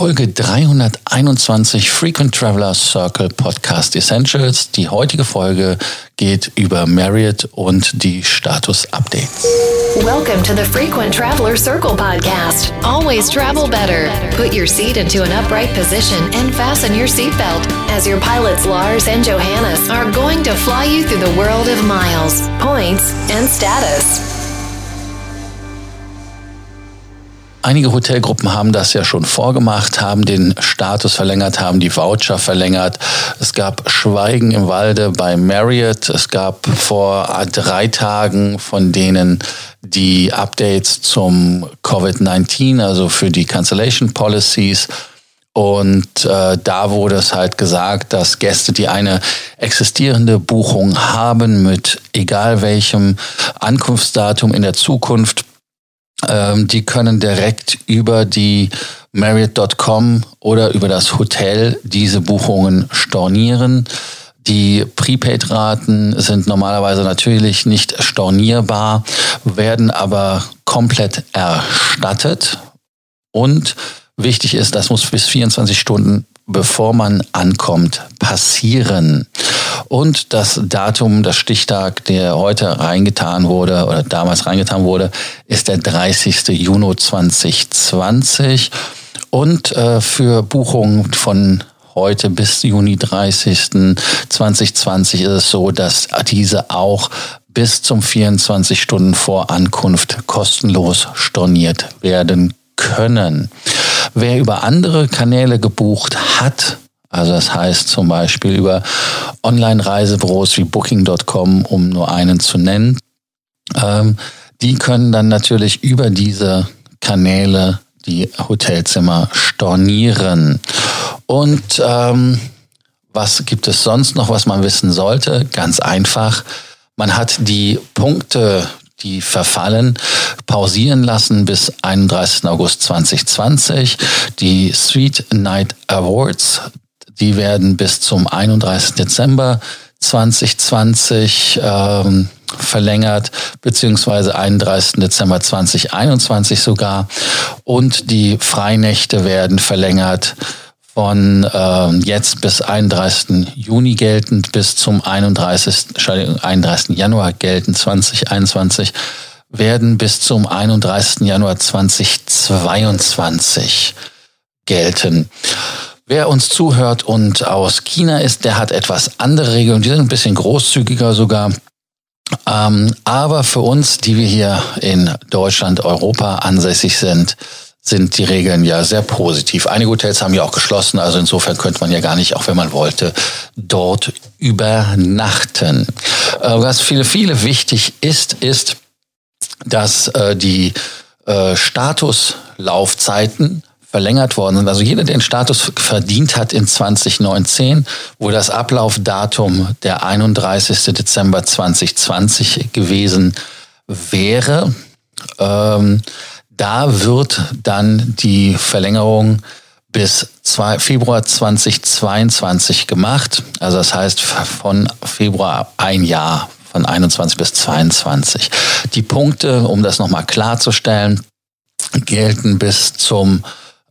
Folge 321 Frequent Traveler Circle Podcast Essentials. Die heutige Folge geht über Marriott und die Status-Updates. Welcome to the Frequent Traveler Circle Podcast. Always travel better. Put your seat into an upright position and fasten your seatbelt as your pilots Lars and Johannes are going to fly you through the world of miles, points, and status. Einige Hotelgruppen haben das ja schon vorgemacht, haben den Status verlängert, haben die Voucher verlängert. Es gab Schweigen im Walde bei Marriott. Es gab vor drei Tagen von denen die Updates zum Covid-19, also für die Cancellation Policies. Und äh, da wurde es halt gesagt, dass Gäste, die eine existierende Buchung haben mit egal welchem Ankunftsdatum in der Zukunft, ähm, die können direkt über die Marriott.com oder über das Hotel diese Buchungen stornieren. Die Prepaid-Raten sind normalerweise natürlich nicht stornierbar, werden aber komplett erstattet. Und wichtig ist, das muss bis 24 Stunden bevor man ankommt, passieren. Und das Datum, das Stichtag, der heute reingetan wurde oder damals reingetan wurde, ist der 30. Juni 2020. Und äh, für Buchungen von heute bis Juni 30. 2020 ist es so, dass diese auch bis zum 24 Stunden vor Ankunft kostenlos storniert werden können. Wer über andere Kanäle gebucht hat, also das heißt zum Beispiel über Online-Reisebüros wie Booking.com, um nur einen zu nennen, ähm, die können dann natürlich über diese Kanäle die Hotelzimmer stornieren. Und ähm, was gibt es sonst noch, was man wissen sollte? Ganz einfach. Man hat die Punkte die verfallen, pausieren lassen bis 31. August 2020. Die Street Night Awards, die werden bis zum 31. Dezember 2020 ähm, verlängert, beziehungsweise 31. Dezember 2021 sogar. Und die Freinächte werden verlängert von äh, jetzt bis 31. Juni geltend bis zum 31. 31. Januar geltend 2021 werden bis zum 31. Januar 2022 gelten. Wer uns zuhört und aus China ist, der hat etwas andere Regeln. Die sind ein bisschen großzügiger sogar. Ähm, aber für uns, die wir hier in Deutschland, Europa ansässig sind, sind die Regeln ja sehr positiv. Einige Hotels haben ja auch geschlossen, also insofern könnte man ja gar nicht, auch wenn man wollte, dort übernachten. Äh, was viele, viele wichtig ist, ist, dass äh, die äh, Statuslaufzeiten verlängert worden sind. Also jeder, der den Status verdient hat in 2019, wo das Ablaufdatum der 31. Dezember 2020 gewesen wäre, ähm, da wird dann die Verlängerung bis Februar 2022 gemacht. Also das heißt von Februar ein Jahr, von 21 bis 22. Die Punkte, um das nochmal klarzustellen, gelten bis zum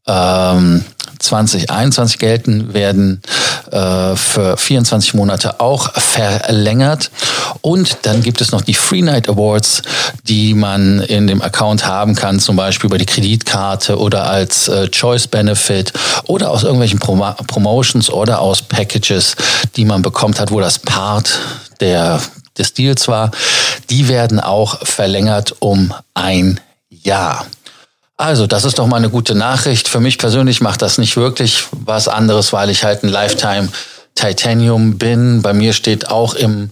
ähm, 2021 gelten, werden äh, für 24 Monate auch verlängert. Und dann gibt es noch die Free Night Awards, die man in dem Account haben kann, zum Beispiel über die Kreditkarte oder als äh, Choice Benefit oder aus irgendwelchen Prom Promotions oder aus Packages, die man bekommt hat, wo das Part der, des Deals war. Die werden auch verlängert um ein Jahr. Also, das ist doch mal eine gute Nachricht. Für mich persönlich macht das nicht wirklich was anderes, weil ich halt ein Lifetime Titanium bin. Bei mir steht auch im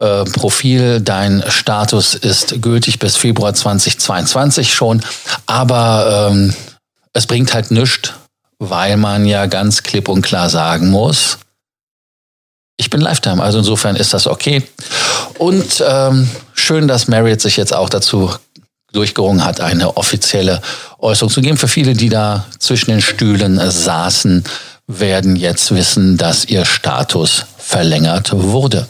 äh, Profil, dein Status ist gültig bis Februar 2022 schon. Aber ähm, es bringt halt nichts, weil man ja ganz klipp und klar sagen muss, ich bin Lifetime. Also insofern ist das okay. Und ähm, schön, dass Marriott sich jetzt auch dazu durchgerungen hat, eine offizielle Äußerung zu geben. Für viele, die da zwischen den Stühlen saßen, werden jetzt wissen, dass ihr Status verlängert wurde.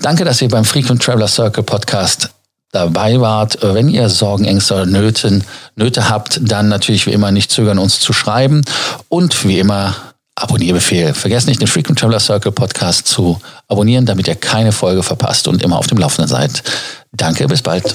Danke, dass ihr beim Frequent Traveler Circle Podcast dabei wart. Wenn ihr Sorgen, Ängste oder Nöten, Nöte habt, dann natürlich wie immer nicht zögern, uns zu schreiben. Und wie immer Abonnierbefehl. Vergesst nicht, den Frequent Traveler Circle Podcast zu abonnieren, damit ihr keine Folge verpasst und immer auf dem Laufenden seid. Danke, bis bald.